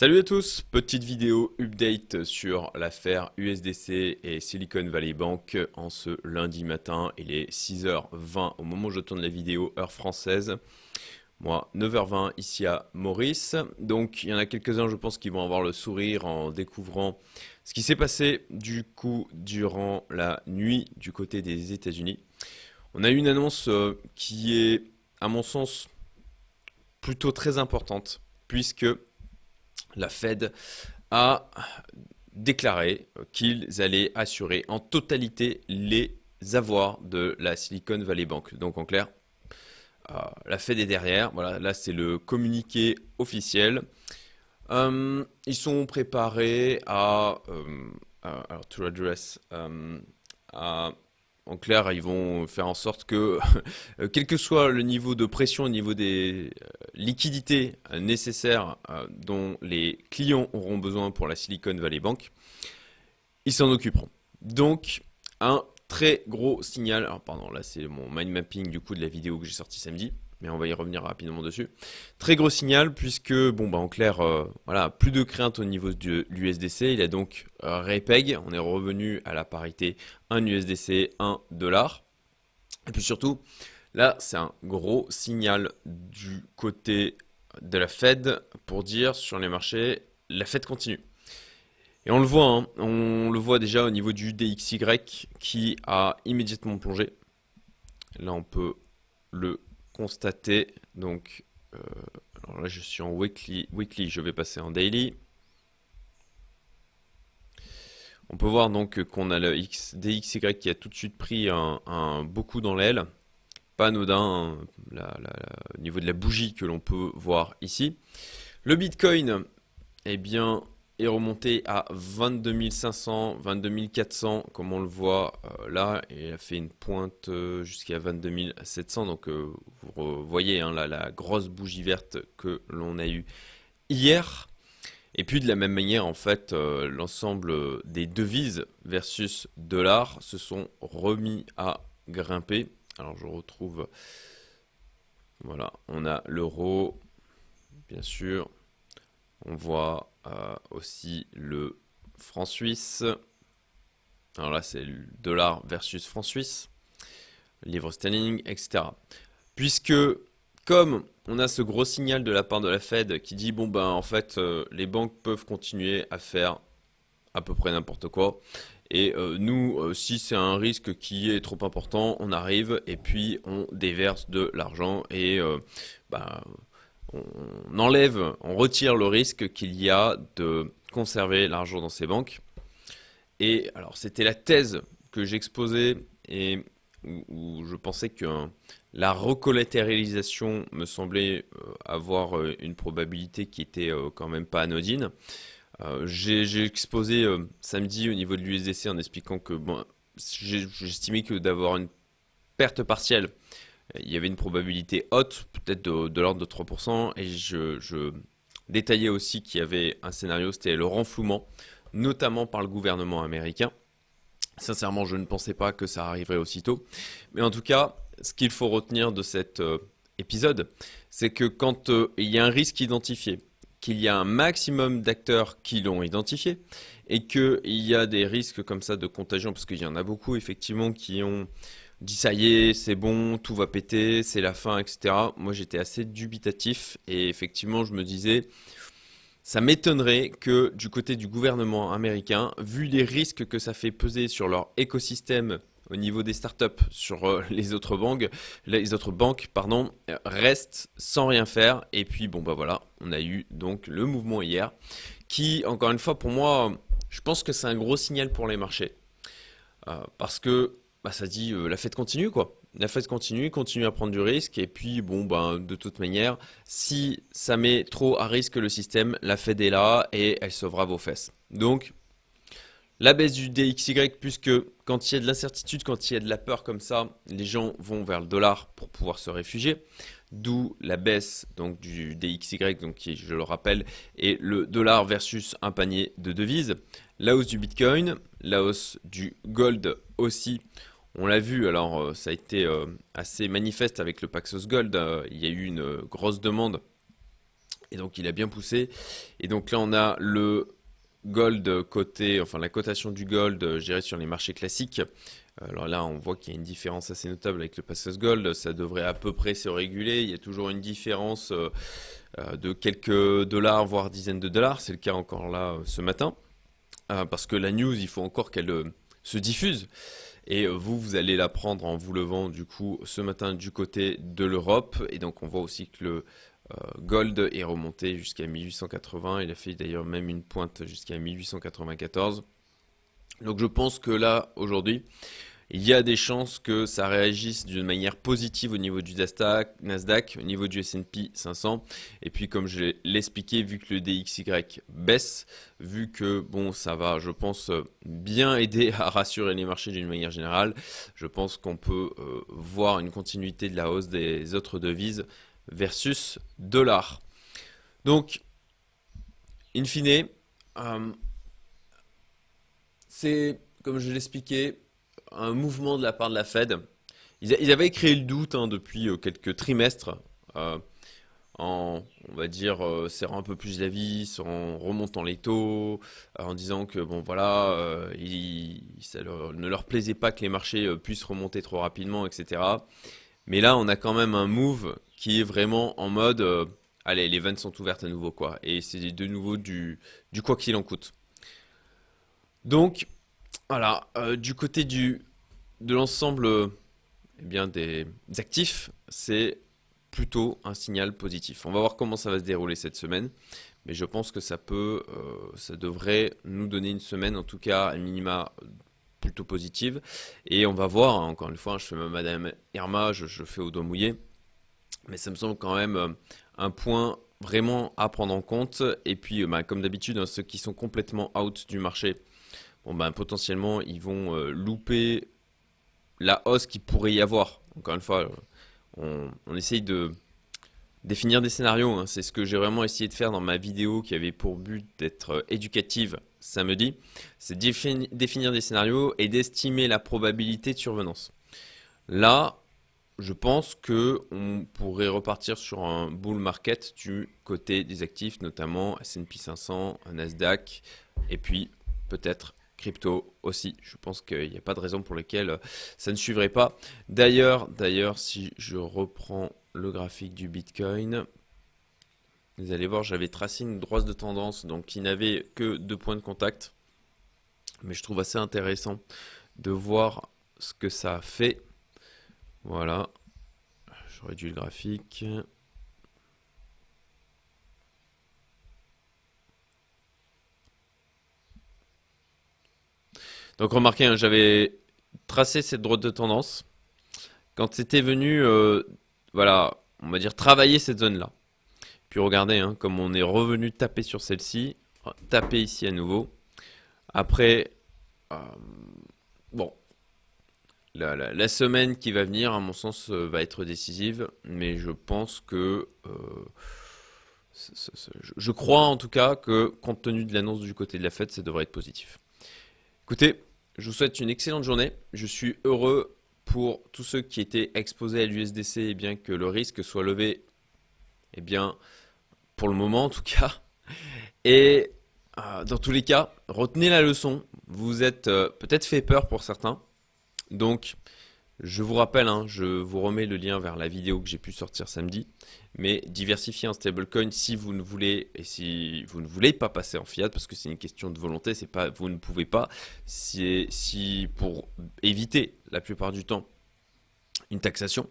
Salut à tous, petite vidéo update sur l'affaire USDC et Silicon Valley Bank en ce lundi matin. Il est 6h20 au moment où je tourne la vidéo, heure française. Moi, 9h20 ici à Maurice. Donc il y en a quelques-uns, je pense, qui vont avoir le sourire en découvrant ce qui s'est passé du coup durant la nuit du côté des États-Unis. On a eu une annonce euh, qui est, à mon sens, plutôt très importante, puisque la Fed a déclaré qu'ils allaient assurer en totalité les avoirs de la Silicon Valley Bank. Donc en clair, euh, la Fed est derrière. Voilà, là c'est le communiqué officiel. Euh, ils sont préparés à, euh, alors, to address, en clair, ils vont faire en sorte que, quel que soit le niveau de pression au niveau des liquidités euh, nécessaires dont les clients auront besoin pour la Silicon Valley Bank, ils s'en occuperont. Donc, un très gros signal. Alors, pardon, là, c'est mon mind mapping du coup de la vidéo que j'ai sorti samedi mais on va y revenir rapidement dessus. Très gros signal puisque, bon, bah, en clair, euh, voilà, plus de crainte au niveau de l'USDC. Il a donc euh, repeg. On est revenu à la parité 1 USDC, 1 dollar. Et puis surtout, là, c'est un gros signal du côté de la Fed pour dire sur les marchés, la Fed continue. Et on le voit, hein, on le voit déjà au niveau du DXY qui a immédiatement plongé. Là, on peut le constater, donc, euh, là je suis en weekly, weekly, je vais passer en daily. On peut voir donc qu'on a le X, DXY qui a tout de suite pris un, beaucoup dans l'aile. Pas anodin, au niveau de la bougie que l'on peut voir ici. Le Bitcoin, eh bien, est remonté à 22 500, 22 400, comme on le voit euh, là, et il a fait une pointe euh, jusqu'à 22 700. Donc euh, vous voyez hein, la grosse bougie verte que l'on a eue hier. Et puis de la même manière, en fait, l'ensemble des devises versus dollars se sont remis à grimper. Alors je retrouve, voilà, on a l'euro, bien sûr, on voit euh, aussi le franc suisse. Alors là, c'est le dollar versus franc suisse, livre sterling, etc. Puisque, comme on a ce gros signal de la part de la Fed qui dit bon ben en fait euh, les banques peuvent continuer à faire à peu près n'importe quoi. Et euh, nous, si c'est un risque qui est trop important, on arrive et puis on déverse de l'argent et ben, on enlève, on retire le risque qu'il y a de conserver l'argent dans ces banques. Et alors, c'était la thèse que j'exposais et où, je pensais que la recollatéralisation me semblait euh, avoir euh, une probabilité qui était euh, quand même pas anodine. J'ai exposé samedi au niveau de l'USDC en expliquant que bon, j'estimais que d'avoir une perte partielle il y avait une probabilité haute, peut-être de, l'ordre de 3%, et je, détaillais aussi qu'il y avait un scénario, c'était le renflouement, notamment par le gouvernement américain. Sincèrement, je ne pensais pas que ça arriverait aussitôt. Mais en tout cas, ce qu'il faut retenir de cet euh, épisode, c'est que quand euh, il y a un risque identifié, qu'il y a un maximum d'acteurs qui l'ont identifié, et qu'il y a des risques comme ça de contagion, parce qu'il y en a beaucoup effectivement qui ont dit ça y est, c'est bon, tout va péter, c'est la fin, etc. Moi j'étais assez dubitatif et effectivement je me disais, ça m'étonnerait que du côté du gouvernement américain, vu les risques que ça fait peser sur leur écosystème au niveau des startups, sur euh, les autres banques, les autres banques, pardon, restent sans rien faire. Et puis bon bah voilà, on a eu donc le mouvement hier, qui encore une fois pour moi, je pense que c'est un gros signal pour les marchés, euh, parce que bah, ça dit euh, la fête continue quoi. La fête continue, continue à prendre du risque et puis bon ben de toute manière, si ça met trop à risque le système, la Fed est là et elle sauvera vos fesses. Donc la baisse du DXY puisque quand il y a de l'incertitude, quand il y a de la peur comme ça, les gens vont vers le dollar pour pouvoir se réfugier. D'où la baisse donc du DXY, donc qui, je le rappelle, est le dollar versus un panier de devises. La hausse du Bitcoin, la hausse du gold aussi. On l'a vu, alors euh, ça a été euh, assez manifeste avec le Paxos Gold. Euh, il y a eu une grosse demande Et donc il a bien poussé. Et donc là on a le gold côté, enfin la cotation du gold, je dirais sur les marchés classiques. Alors là, on voit qu'il y a une différence assez notable avec le Passus Gold. Ça devrait à peu près se réguler. Il y a toujours une différence euh, euh, de quelques dollars, voire dizaines de dollars. C'est le cas encore là euh, ce matin. Parce que la news, il faut encore qu'elle se diffuse. Et vous, vous allez la prendre en vous levant du coup ce matin du côté de l'Europe. Et donc on voit aussi que le gold est remonté jusqu'à 1880. Il a fait d'ailleurs même une pointe jusqu'à 1894. Donc je pense que là, aujourd'hui, il y a des chances que ça réagisse d'une manière positive au niveau du Nasdaq, au niveau du S&P 500. Et puis, comme je l'ai expliqué, vu que le DXY baisse, vu que bon, ça va, je pense, bien aider à rassurer les marchés d'une manière générale, je pense qu'on peut euh, voir une continuité de la hausse des autres devises versus dollar. Donc, in fine, euh, c'est, comme je l'expliquais, un mouvement de la part de la Fed. Ils, avaient créé le doute hein, depuis euh, quelques trimestres euh, en, on va dire, serrant un peu plus la vis, en remontant les taux, en disant que bon voilà, ça ne leur plaisait pas que les marchés puissent remonter trop rapidement, etc. Mais là, on a quand même un move qui est vraiment en mode, allez, les vannes sont ouvertes à nouveau quoi, et c'est de nouveau du, quoi qu'il en coûte. Donc, voilà, du côté du de l'ensemble eh bien, des actifs, c'est plutôt un signal positif. On va voir comment ça va se dérouler cette semaine, mais je pense que ça peut, euh, ça devrait nous donner une semaine, en tout cas, à minima plutôt positive. Et on va voir, hein, encore une fois, je fais Madame Irma, je, fais au doigt mouillé, mais ça me semble quand même euh, un point vraiment à prendre en compte. Et puis, euh, bah, comme d'habitude, hein, ceux qui sont complètement out du marché, ben, potentiellement, ils vont louper la hausse qu'il pourrait y avoir. Encore une fois, on, essaye de définir des scénarios. Hein. C'est ce que j'ai vraiment essayé de faire dans ma vidéo qui avait pour but d'être éducative samedi. C'est définir des scénarios et d'estimer la probabilité de survenance. Là, je pense que on pourrait repartir sur un bull market du côté des actifs, notamment S&P 500, Nasdaq, et puis peut-être crypto aussi. Je pense qu'il n'y a pas de raison pour laquelle ça ne suivrait pas. D'ailleurs, d'ailleurs, si je reprends le graphique du Bitcoin, vous allez voir, j'avais tracé une droite de tendance, donc qui n'avait que deux points de contact. Mais je trouve assez intéressant de voir ce que ça fait. Voilà. Je réduis le graphique. Donc remarquez, hein, j'avais tracé cette droite de tendance. Quand c'était venu, euh, voilà, on va dire travailler cette zone-là. Puis regardez, hein, comme on est revenu taper sur celle-ci, taper ici à nouveau. Après, euh, bon, la, semaine qui va venir, à mon sens, euh, va être décisive. Mais je pense que... je crois en tout cas que, compte tenu de l'annonce du côté de la fête, ça devrait être positif. Écoutez, je vous souhaite une excellente journée. Je suis heureux pour tous ceux qui étaient exposés à l'USDC et bien que le risque soit levé, eh bien, pour le moment en tout cas. Et euh, dans tous les cas, retenez la leçon. Vous êtes euh, peut-être fait peur pour certains. Donc, je vous rappelle, hein, je vous remets le lien vers la vidéo que j'ai pu sortir samedi. Mais diversifier en stablecoin si vous ne voulez et si vous ne voulez pas passer en fiat parce que c'est une question de volonté, c'est pas vous ne pouvez pas. C'est si pour éviter la plupart du temps une taxation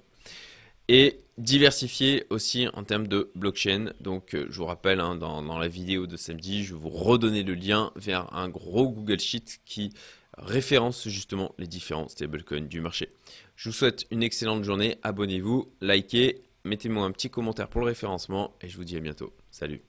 et diversifier aussi en termes de blockchain. Donc, euh, je vous rappelle, hein, dans, dans, la vidéo de samedi, je vais vous redonner le lien vers un gros Google Sheet qui référence justement les différents stablecoins du marché. Je vous souhaite une excellente journée, abonnez-vous, likez, mettez-moi un petit commentaire pour le référencement et je vous dis à bientôt. Salut